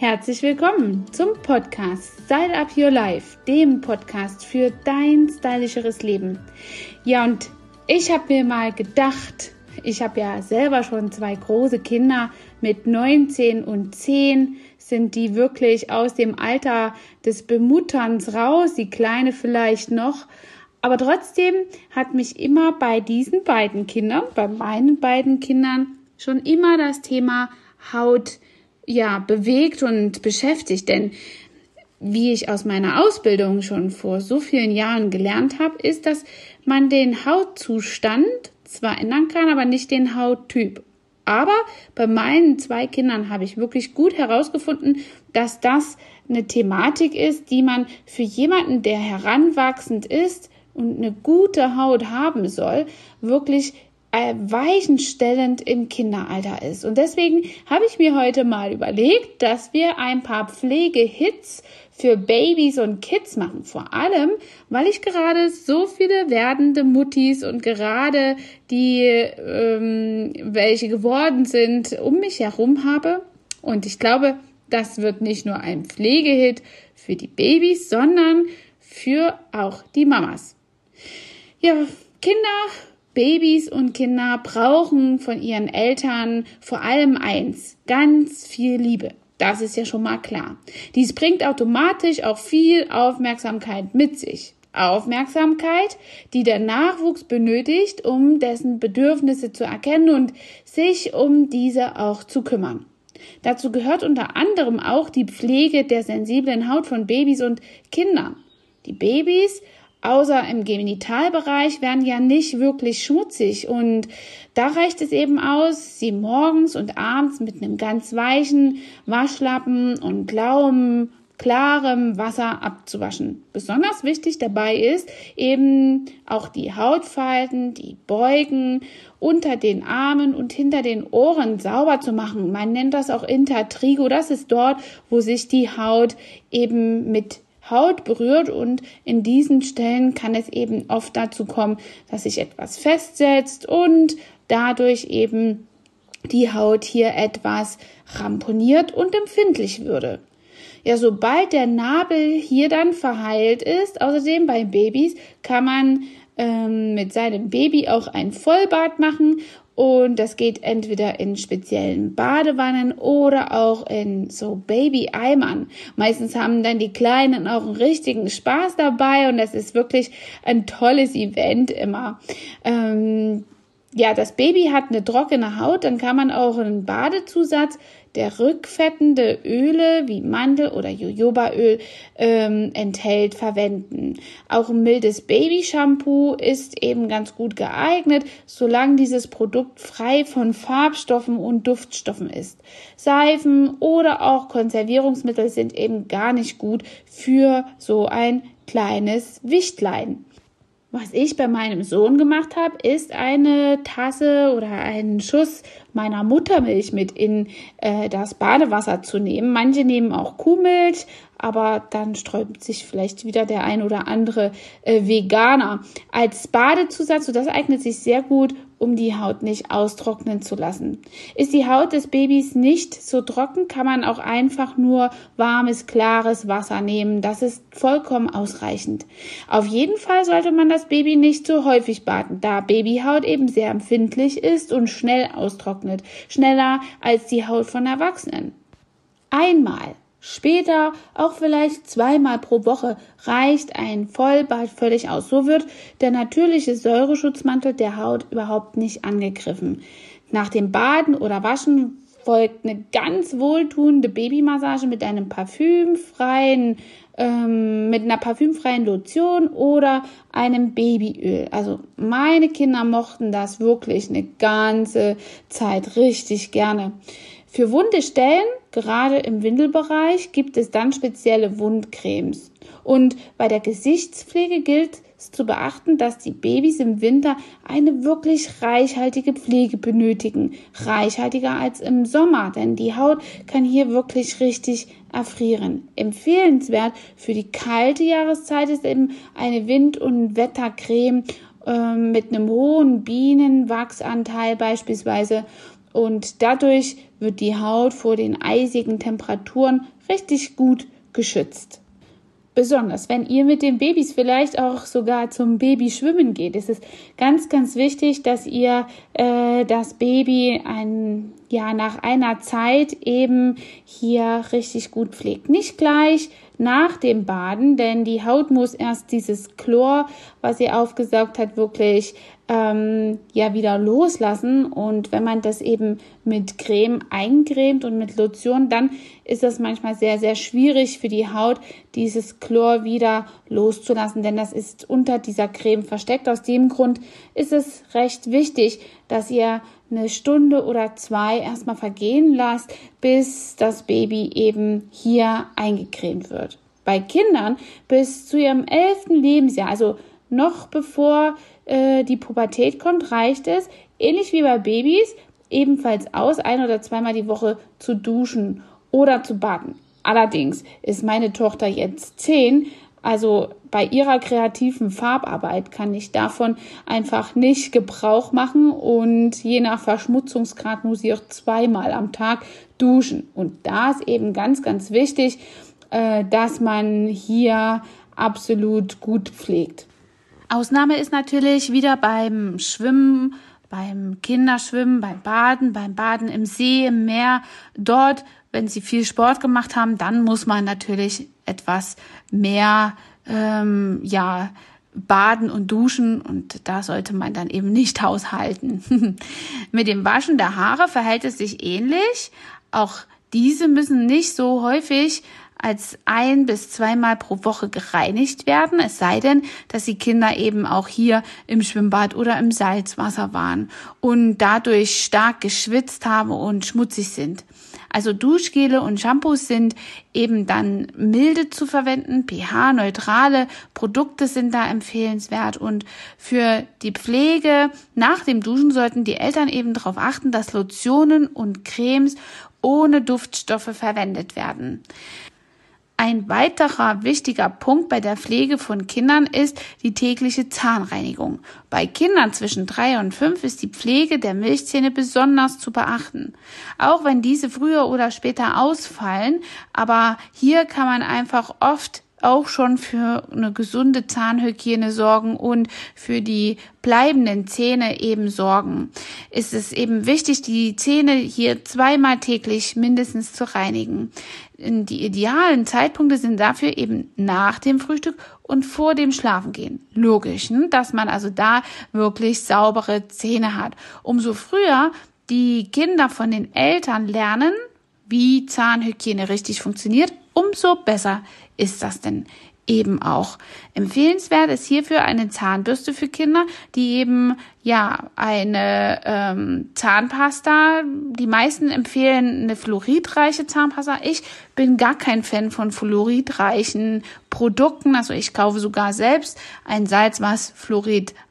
Herzlich willkommen zum Podcast Style Up Your Life, dem Podcast für dein stylischeres Leben. Ja, und ich habe mir mal gedacht, ich habe ja selber schon zwei große Kinder mit 19 und 10 sind die wirklich aus dem Alter des Bemutterns raus, die kleine vielleicht noch. Aber trotzdem hat mich immer bei diesen beiden Kindern, bei meinen beiden Kindern, schon immer das Thema Haut ja, bewegt und beschäftigt. Denn wie ich aus meiner Ausbildung schon vor so vielen Jahren gelernt habe, ist, dass man den Hautzustand zwar ändern kann, aber nicht den Hauttyp. Aber bei meinen zwei Kindern habe ich wirklich gut herausgefunden, dass das eine Thematik ist, die man für jemanden, der heranwachsend ist und eine gute Haut haben soll, wirklich äh, weichenstellend im Kinderalter ist. Und deswegen habe ich mir heute mal überlegt, dass wir ein paar Pflegehits für Babys und Kids machen. Vor allem, weil ich gerade so viele werdende Muttis und gerade die, ähm, welche geworden sind, um mich herum habe. Und ich glaube, das wird nicht nur ein Pflegehit für die Babys, sondern für auch die Mamas. Ja, Kinder Babys und Kinder brauchen von ihren Eltern vor allem eins, ganz viel Liebe. Das ist ja schon mal klar. Dies bringt automatisch auch viel Aufmerksamkeit mit sich. Aufmerksamkeit, die der Nachwuchs benötigt, um dessen Bedürfnisse zu erkennen und sich um diese auch zu kümmern. Dazu gehört unter anderem auch die Pflege der sensiblen Haut von Babys und Kindern. Die Babys außer im Genitalbereich werden ja nicht wirklich schmutzig und da reicht es eben aus, sie morgens und abends mit einem ganz weichen Waschlappen und blauem, klarem Wasser abzuwaschen. Besonders wichtig dabei ist eben auch die Hautfalten, die Beugen unter den Armen und hinter den Ohren sauber zu machen. Man nennt das auch Intertrigo. Das ist dort, wo sich die Haut eben mit Haut berührt und in diesen Stellen kann es eben oft dazu kommen, dass sich etwas festsetzt und dadurch eben die Haut hier etwas ramponiert und empfindlich würde. Ja, sobald der Nabel hier dann verheilt ist, außerdem bei Babys kann man ähm, mit seinem Baby auch ein Vollbad machen und das geht entweder in speziellen Badewannen oder auch in so Baby-Eimern. Meistens haben dann die Kleinen auch einen richtigen Spaß dabei und das ist wirklich ein tolles Event immer. Ähm, ja, das Baby hat eine trockene Haut, dann kann man auch einen Badezusatz der rückfettende Öle wie Mandel- oder Jojobaöl ähm, enthält, verwenden. Auch ein mildes Babyshampoo ist eben ganz gut geeignet, solange dieses Produkt frei von Farbstoffen und Duftstoffen ist. Seifen oder auch Konservierungsmittel sind eben gar nicht gut für so ein kleines Wichtlein. Was ich bei meinem Sohn gemacht habe, ist eine Tasse oder einen Schuss meiner Muttermilch mit in äh, das Badewasser zu nehmen. Manche nehmen auch Kuhmilch, aber dann sträubt sich vielleicht wieder der ein oder andere äh, Veganer als Badezusatz. Und das eignet sich sehr gut, um die Haut nicht austrocknen zu lassen. Ist die Haut des Babys nicht so trocken, kann man auch einfach nur warmes, klares Wasser nehmen. Das ist vollkommen ausreichend. Auf jeden Fall sollte man das Baby nicht so häufig baden, da Babyhaut eben sehr empfindlich ist und schnell austrocknet. Schneller als die Haut von Erwachsenen. Einmal Später auch vielleicht zweimal pro Woche reicht ein Vollbad völlig aus. So wird der natürliche Säureschutzmantel der Haut überhaupt nicht angegriffen. Nach dem Baden oder Waschen folgt eine ganz wohltuende Babymassage mit einem parfümfreien, ähm, mit einer parfümfreien Lotion oder einem Babyöl. Also meine Kinder mochten das wirklich eine ganze Zeit richtig gerne. Für wunde Stellen, gerade im Windelbereich, gibt es dann spezielle Wundcremes. Und bei der Gesichtspflege gilt es zu beachten, dass die Babys im Winter eine wirklich reichhaltige Pflege benötigen. Reichhaltiger als im Sommer, denn die Haut kann hier wirklich richtig erfrieren. Empfehlenswert für die kalte Jahreszeit ist eben eine Wind- und Wettercreme ähm, mit einem hohen Bienenwachsanteil beispielsweise und dadurch wird die Haut vor den eisigen Temperaturen richtig gut geschützt. Besonders wenn ihr mit den Babys vielleicht auch sogar zum Babyschwimmen geht, ist es ganz, ganz wichtig, dass ihr äh, das Baby ein, ja, nach einer Zeit eben hier richtig gut pflegt. Nicht gleich nach dem Baden, denn die Haut muss erst dieses Chlor, was sie aufgesaugt hat, wirklich ähm, ja wieder loslassen. Und wenn man das eben mit Creme eincremt und mit Lotion, dann ist das manchmal sehr, sehr schwierig für die Haut, dieses Chlor wieder loszulassen, denn das ist unter dieser Creme versteckt. Aus dem Grund ist es recht wichtig, dass ihr eine Stunde oder zwei erstmal vergehen lasst, bis das Baby eben hier eingecremt wird. Bei Kindern bis zu ihrem elften Lebensjahr, also noch bevor äh, die Pubertät kommt, reicht es, ähnlich wie bei Babys, ebenfalls aus, ein oder zweimal die Woche zu duschen oder zu baden. Allerdings ist meine Tochter jetzt zehn, also bei ihrer kreativen Farbarbeit kann ich davon einfach nicht Gebrauch machen und je nach Verschmutzungsgrad muss sie auch zweimal am Tag duschen. Und da ist eben ganz, ganz wichtig, äh, dass man hier absolut gut pflegt. Ausnahme ist natürlich wieder beim Schwimmen, beim Kinderschwimmen, beim Baden, beim Baden im See, im Meer. Dort, wenn sie viel Sport gemacht haben, dann muss man natürlich etwas mehr, ähm, ja, baden und duschen und da sollte man dann eben nicht haushalten. Mit dem Waschen der Haare verhält es sich ähnlich. Auch diese müssen nicht so häufig als ein bis zweimal pro Woche gereinigt werden, es sei denn, dass die Kinder eben auch hier im Schwimmbad oder im Salzwasser waren und dadurch stark geschwitzt haben und schmutzig sind. Also Duschgele und Shampoos sind eben dann milde zu verwenden, pH-neutrale Produkte sind da empfehlenswert und für die Pflege nach dem Duschen sollten die Eltern eben darauf achten, dass Lotionen und Cremes ohne Duftstoffe verwendet werden. Ein weiterer wichtiger Punkt bei der Pflege von Kindern ist die tägliche Zahnreinigung. Bei Kindern zwischen drei und fünf ist die Pflege der Milchzähne besonders zu beachten. Auch wenn diese früher oder später ausfallen, aber hier kann man einfach oft auch schon für eine gesunde Zahnhygiene sorgen und für die bleibenden Zähne eben sorgen. Ist es eben wichtig, die Zähne hier zweimal täglich mindestens zu reinigen. Die idealen Zeitpunkte sind dafür eben nach dem Frühstück und vor dem Schlafengehen. Logisch, ne? dass man also da wirklich saubere Zähne hat. Umso früher die Kinder von den Eltern lernen, wie Zahnhygiene richtig funktioniert, umso besser ist das denn eben auch. Empfehlenswert ist hierfür eine Zahnbürste für Kinder, die eben ja eine ähm, Zahnpasta. Die meisten empfehlen eine fluoridreiche Zahnpasta. Ich bin gar kein Fan von fluoridreichen Produkten. Also ich kaufe sogar selbst ein Salz, was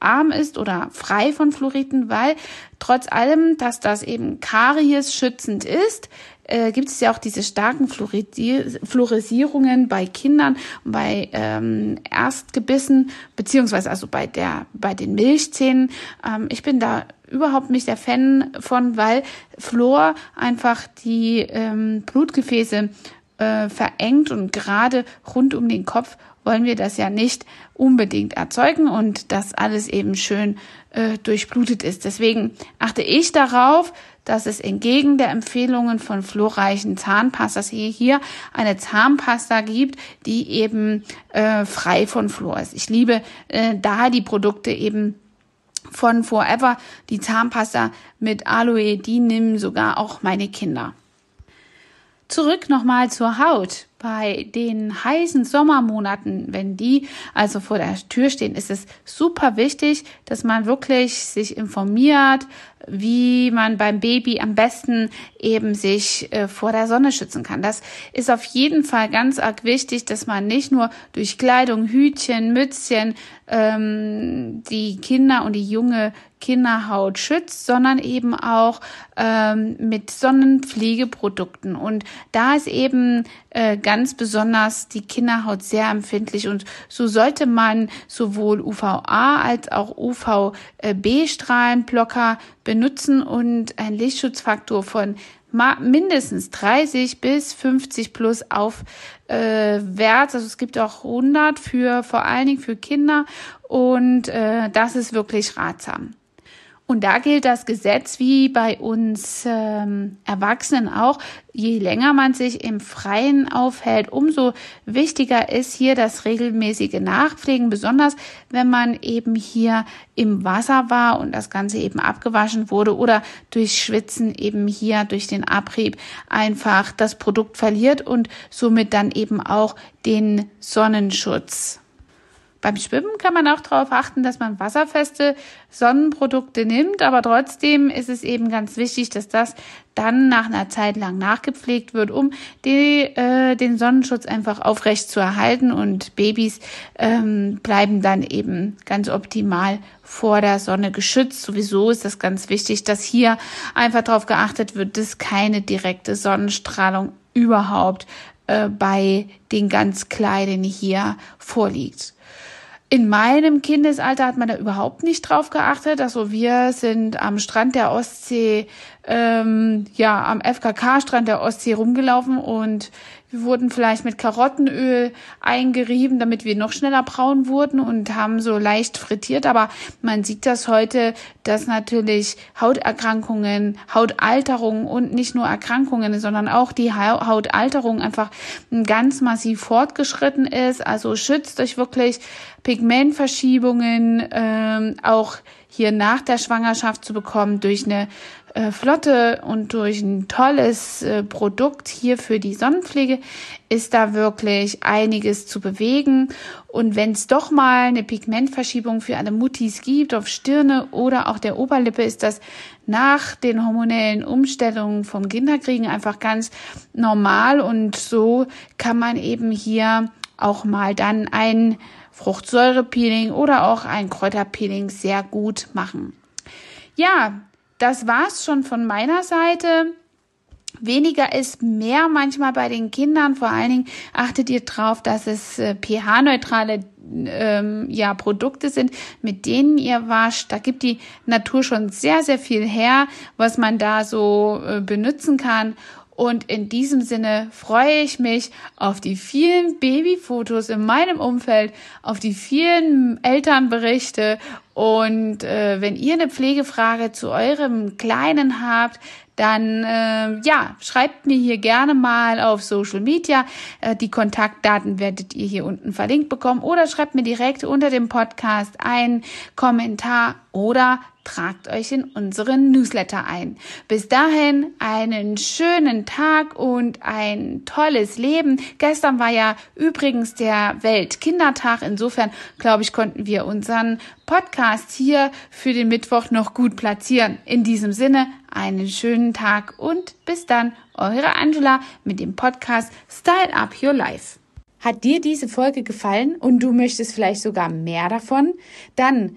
fluoridarm ist oder frei von Fluoriden, weil trotz allem, dass das eben Karies schützend ist, äh, gibt es ja auch diese starken Fluorisierungen bei Kindern, bei ähm, Erstgebissen, beziehungsweise also bei der, bei den Milchzähnen. Ähm, ich bin da überhaupt nicht der Fan von, weil Fluor einfach die ähm, Blutgefäße äh, verengt und gerade rund um den Kopf wollen wir das ja nicht unbedingt erzeugen und dass alles eben schön äh, durchblutet ist. Deswegen achte ich darauf, dass es entgegen der Empfehlungen von fluorreichen Zahnpastas hier, hier eine Zahnpasta gibt, die eben äh, frei von Fluor ist. Ich liebe äh, da die Produkte eben von Forever, die Zahnpasta mit Aloe, die nehmen sogar auch meine Kinder. Zurück nochmal zur Haut. Bei den heißen Sommermonaten, wenn die also vor der Tür stehen, ist es super wichtig, dass man wirklich sich informiert, wie man beim Baby am besten eben sich äh, vor der Sonne schützen kann. Das ist auf jeden Fall ganz arg wichtig, dass man nicht nur durch Kleidung, Hütchen, Mützchen ähm, die Kinder und die junge Kinderhaut schützt, sondern eben auch ähm, mit Sonnenpflegeprodukten. Und da ist eben äh, ganz besonders die Kinderhaut sehr empfindlich und so sollte man sowohl UVA als auch UVB-Strahlenblocker benutzen und ein Lichtschutzfaktor von mindestens 30 bis 50 plus aufwärts. Äh, also es gibt auch 100 für vor allen Dingen für Kinder und äh, das ist wirklich ratsam. Und da gilt das Gesetz wie bei uns ähm, Erwachsenen auch. Je länger man sich im Freien aufhält, umso wichtiger ist hier das regelmäßige Nachpflegen, besonders wenn man eben hier im Wasser war und das Ganze eben abgewaschen wurde oder durch Schwitzen eben hier durch den Abrieb einfach das Produkt verliert und somit dann eben auch den Sonnenschutz. Beim Schwimmen kann man auch darauf achten, dass man wasserfeste Sonnenprodukte nimmt, aber trotzdem ist es eben ganz wichtig, dass das dann nach einer Zeit lang nachgepflegt wird, um die, äh, den Sonnenschutz einfach aufrecht zu erhalten und Babys ähm, bleiben dann eben ganz optimal vor der Sonne geschützt. Sowieso ist das ganz wichtig, dass hier einfach darauf geachtet wird, dass keine direkte Sonnenstrahlung überhaupt äh, bei den ganz Kleinen hier vorliegt. In meinem Kindesalter hat man da überhaupt nicht drauf geachtet. Also wir sind am Strand der Ostsee, ähm, ja, am FKK-Strand der Ostsee rumgelaufen und wir wurden vielleicht mit Karottenöl eingerieben, damit wir noch schneller braun wurden und haben so leicht frittiert. Aber man sieht das heute, dass natürlich Hauterkrankungen, Hautalterungen und nicht nur Erkrankungen, sondern auch die Hautalterung einfach ganz massiv fortgeschritten ist. Also schützt euch wirklich Pigmentverschiebungen, ähm, auch hier nach der Schwangerschaft zu bekommen durch eine äh, Flotte und durch ein tolles äh, Produkt hier für die Sonnenpflege ist da wirklich einiges zu bewegen. Und wenn es doch mal eine Pigmentverschiebung für eine Muttis gibt auf Stirne oder auch der Oberlippe, ist das nach den hormonellen Umstellungen vom Kinderkriegen einfach ganz normal. Und so kann man eben hier auch mal dann ein Fruchtsäurepeeling oder auch ein Kräuterpeeling sehr gut machen. Ja, das war's schon von meiner Seite. Weniger ist mehr manchmal bei den Kindern. Vor allen Dingen achtet ihr drauf, dass es äh, pH-neutrale ähm, ja, Produkte sind, mit denen ihr wascht. Da gibt die Natur schon sehr, sehr viel her, was man da so äh, benutzen kann. Und in diesem Sinne freue ich mich auf die vielen Babyfotos in meinem Umfeld, auf die vielen Elternberichte. Und äh, wenn ihr eine Pflegefrage zu eurem Kleinen habt, dann äh, ja, schreibt mir hier gerne mal auf Social Media. Äh, die Kontaktdaten werdet ihr hier unten verlinkt bekommen oder schreibt mir direkt unter dem Podcast einen Kommentar oder tragt euch in unseren Newsletter ein. Bis dahin einen schönen Tag und ein tolles Leben. Gestern war ja übrigens der Weltkindertag. Insofern, glaube ich, konnten wir unseren Podcast hier für den Mittwoch noch gut platzieren. In diesem Sinne, einen schönen Tag und bis dann, eure Angela mit dem Podcast Style Up Your Life. Hat dir diese Folge gefallen und du möchtest vielleicht sogar mehr davon? Dann